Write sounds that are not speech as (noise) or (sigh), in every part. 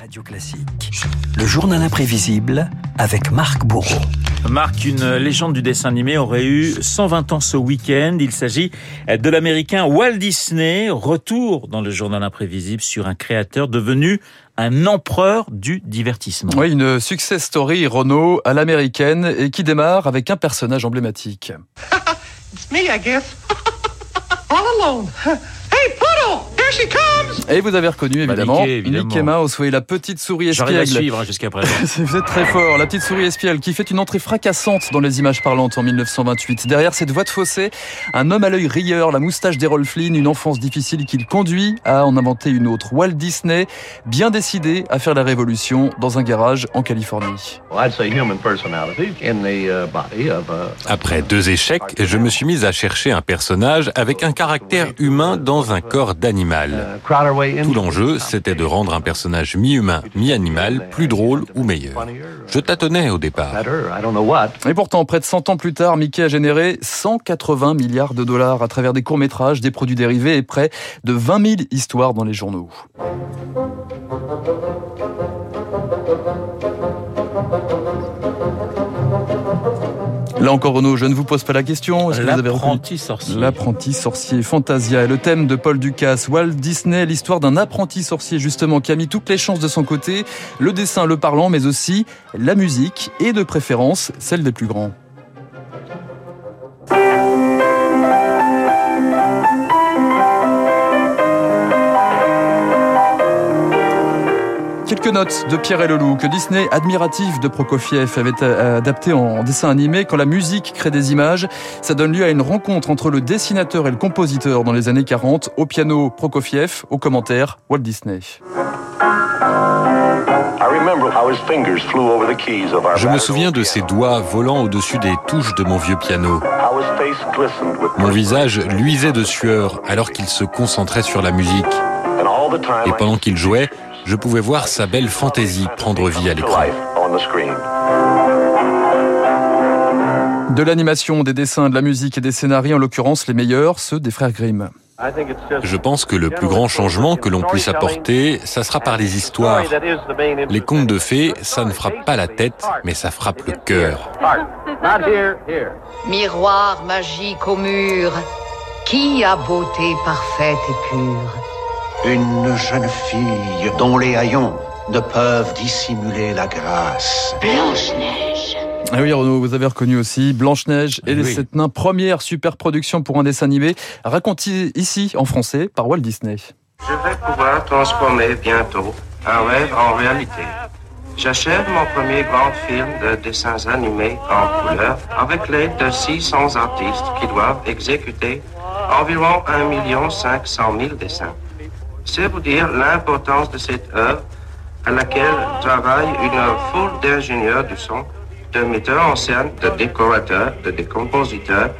Radio Classique. Le journal imprévisible avec Marc Bourreau. Marc, une légende du dessin animé aurait eu 120 ans ce week-end. Il s'agit de l'américain Walt Disney. Retour dans le journal imprévisible sur un créateur devenu un empereur du divertissement. Oui, une success story Renault à l'américaine et qui démarre avec un personnage emblématique. (laughs) It's me, I guess. (laughs) All alone. Hey, she comes. Et vous avez reconnu Bah, évidemment Mickey, évidemment. Mickey Mouse, oui, la petite souris J'arrive à espiègle. suivre hein, jusqu'à présent. (laughs) Vous êtes très fort. La petite souris espiègle qui fait une entrée fracassante dans les images parlantes en 1928. Derrière cette voix de fossé, un homme à l'œil rieur, la moustache d'Errol Flynn, une enfance difficile qui le conduit à en inventer une autre. Walt Disney, bien décidé à faire la révolution dans un garage en Californie. Uh, Après deux échecs, je me suis mis à chercher un personnage avec un caractère humain dans un corps d'animal. Tout l'enjeu, c'était de rendre un personnage mi-humain, mi-animal plus drôle ou meilleur. Je tâtonnais au départ. Et pourtant, près de 100 ans plus tard, Mickey a généré 180 milliards de dollars à travers des courts-métrages, des produits dérivés et près de 20 000 histoires dans les journaux. Là encore, Renaud, je ne vous pose pas la question. Est-ce que vous avez reconnu L'apprenti sorcier. L'apprenti sorcier Fantasia est le thème de Paul Ducasse. Walt Disney, l'histoire d'un apprenti sorcier justement qui a mis toutes les chances de son côté, le dessin, le parlant, mais aussi la musique et de préférence celle des plus grands. Quelques notes de Pierre et Leloup que Disney, admiratif de Prokofiev, avait euh, adapté en dessin animé. Quand la musique crée des images, ça donne lieu à une rencontre entre le dessinateur et le compositeur dans les années 40. Au piano, Prokofiev, au commentaire, Walt Disney. Je me souviens de ses doigts volant au-dessus des touches de mon vieux piano. Mon visage luisait de sueur alors qu'il se concentrait sur la musique. Et pendant qu'il jouait, je pouvais voir sa belle fantaisie prendre vie à l'écran. De l'animation, des dessins, de la musique et des scénarios, en l'occurrence les meilleurs, ceux des frères Grimm. Je pense que le plus grand changement que l'on puisse apporter, ça sera par les histoires. Les contes de fées, ça ne frappe pas la tête, mais ça frappe le cœur. Miroir magique au mur, qui a beauté parfaite et pure? Une jeune fille dont les haillons ne peuvent dissimuler la grâce. Blanche-Neige. Ah oui, Renaud, vous avez reconnu aussi Blanche-Neige et les Oui. sept nains, première super production pour un dessin animé, raconté ici en français par Walt Disney. Je vais pouvoir transformer bientôt un rêve en réalité. J'achève mon premier grand film de dessins animés en couleur avec l'aide de 600 artistes qui doivent exécuter environ 1 500 000 dessins. C'est vous dire l'importance de cette œuvre à laquelle travaille une foule d'ingénieurs du son, de metteurs en scène, de décorateurs, de décompositeurs,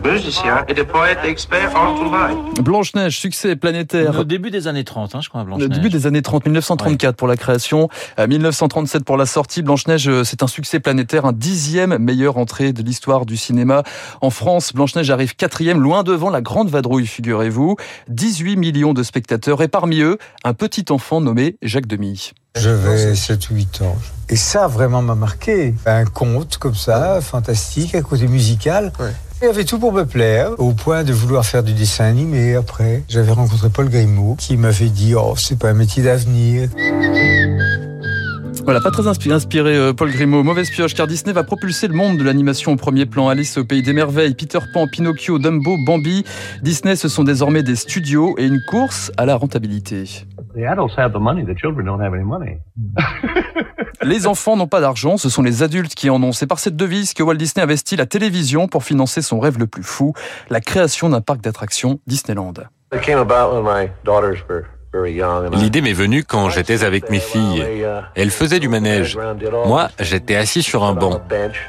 de musiciens et de poètes experts en trouvailles. Blanche-Neige, succès planétaire. Au début des années 30, hein, je crois, blanche Le début des années 30, 1934 pour la création, euh, 1937 pour la sortie. Blanche-Neige, euh, c'est un succès planétaire, un dixième meilleure entrée de l'histoire du cinéma. En France, Blanche-Neige arrive quatrième, loin devant la Grande Vadrouille, figurez-vous. 18 millions de spectateurs et parmi eux, un petit enfant nommé Jacques Demy. J'avais 7 ou 8 ans. Et ça vraiment m'a marqué. Un conte comme ça, fantastique, un côté musical. Il avait tout pour me plaire, au point de vouloir faire du dessin animé après. J'avais rencontré Paul Grimaud qui m'avait dit Oh, c'est pas un métier d'avenir. Voilà, pas très inspi- inspiré, euh, Paul Grimaud. Mauvaise pioche, car Disney va propulser le monde de l'animation au premier plan. Alice au pays des merveilles, Peter Pan, Pinocchio, Dumbo, Bambi. Disney, ce sont désormais des studios et une course à la rentabilité. The adults have the money. The children don't have any money. (laughs) Les enfants n'ont pas d'argent, ce sont les adultes qui en ont. C'est par cette devise que Walt Disney investit la télévision pour financer son rêve le plus fou, la création d'un parc d'attractions Disneyland. It came about when my L'idée m'est venue quand j'étais avec mes filles. Elles faisaient du manège. Moi, j'étais assis sur un banc.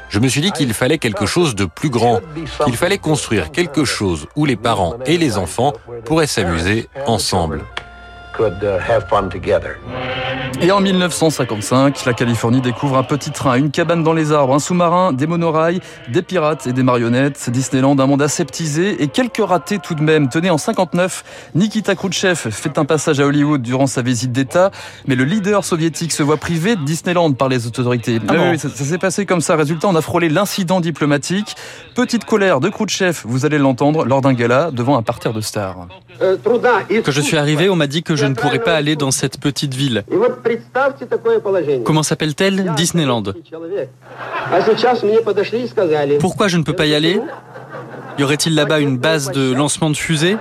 Je me suis dit qu'il fallait quelque chose de plus grand, qu'il fallait construire quelque chose où les parents et les enfants pourraient s'amuser ensemble. Could uh, have fun together. Et en 1955, la Californie découvre un petit train, une cabane dans les arbres, un sous-marin, des monorails, des pirates et des marionnettes. Disneyland, un monde aseptisé et quelques ratés tout de même. Tenez, en 59, Nikita Khrouchtchev fait un passage à Hollywood durant sa visite d'État, mais le leader soviétique se voit privé de Disneyland par les autorités. Ah bon oui, ça, ça s'est passé comme ça. Résultat, on a frôlé l'incident diplomatique. Petite colère de Khrouchtchev, vous allez l'entendre, lors d'un gala devant un parterre de stars. Quand je suis arrivé, on m'a dit que je ne pourrais pas aller dans cette petite ville. Comment s'appelle-t-elle? Disneyland. Pourquoi je ne peux pas y aller? Y aurait-il là-bas une base de lancement de fusées?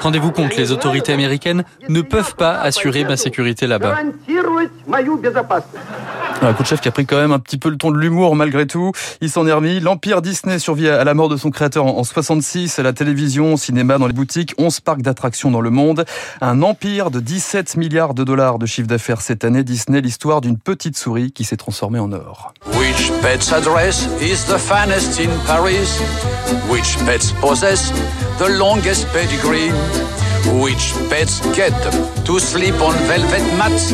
Rendez-vous compte, les autorités américaines ne peuvent pas assurer ma sécurité là-bas. Un Khrouchtchev qui a pris quand même un petit peu le ton de l'humour malgré tout. Il s'en est remis. L'empire Disney survit à la mort de son créateur en 66. La télévision, cinéma dans les boutiques, 11 parcs d'attractions dans le monde. Un empire de 17 milliards de dollars de chiffre d'affaires cette année. Disney, l'histoire d'une petite souris qui s'est transformée en or. Which pet's address is the finest in Paris? Which pets possess the longest pedigree? Which pets get to sleep on velvet mats?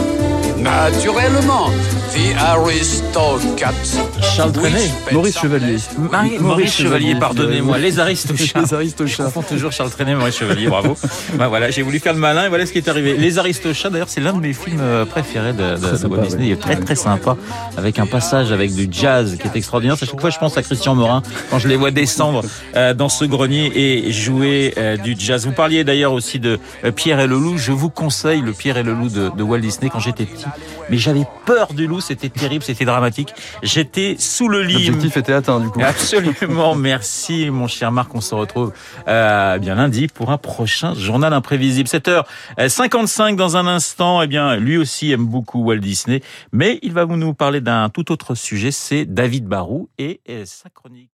Naturellement, the aristocrat. (laughs) Charles Trenet. Maurice Chevalier. Marie- Maurice Chevalier, pardonnez-moi, les aristochats. Les aristochats. Je confonds toujours Charles Trenet et Maurice Chevalier, bravo. (laughs) bah voilà, j'ai voulu faire le malin et voilà ce qui est arrivé. Les aristochats, d'ailleurs, c'est l'un de mes films euh, préférés de, de, de Walt Disney. Il est très très sympa, avec un passage avec du jazz qui est extraordinaire. À chaque fois, je pense à Christian Morin quand je les vois descendre euh, dans ce grenier et jouer euh, du jazz. Vous parliez d'ailleurs aussi de Pierre et le loup. Je vous conseille le Pierre et le loup de, de Walt Disney quand j'étais petit. Mais j'avais peur du loup, c'était terrible, c'était dramatique. J'étais sous le lit. L'objectif était atteint du coup. Absolument, (laughs) merci mon cher Marc. On se retrouve euh, bien lundi pour un prochain journal imprévisible. 7h55 dans un instant. Eh bien, lui aussi aime beaucoup Walt Disney, mais il va vous nous parler d'un tout autre sujet. C'est David Barou et, et sa chronique.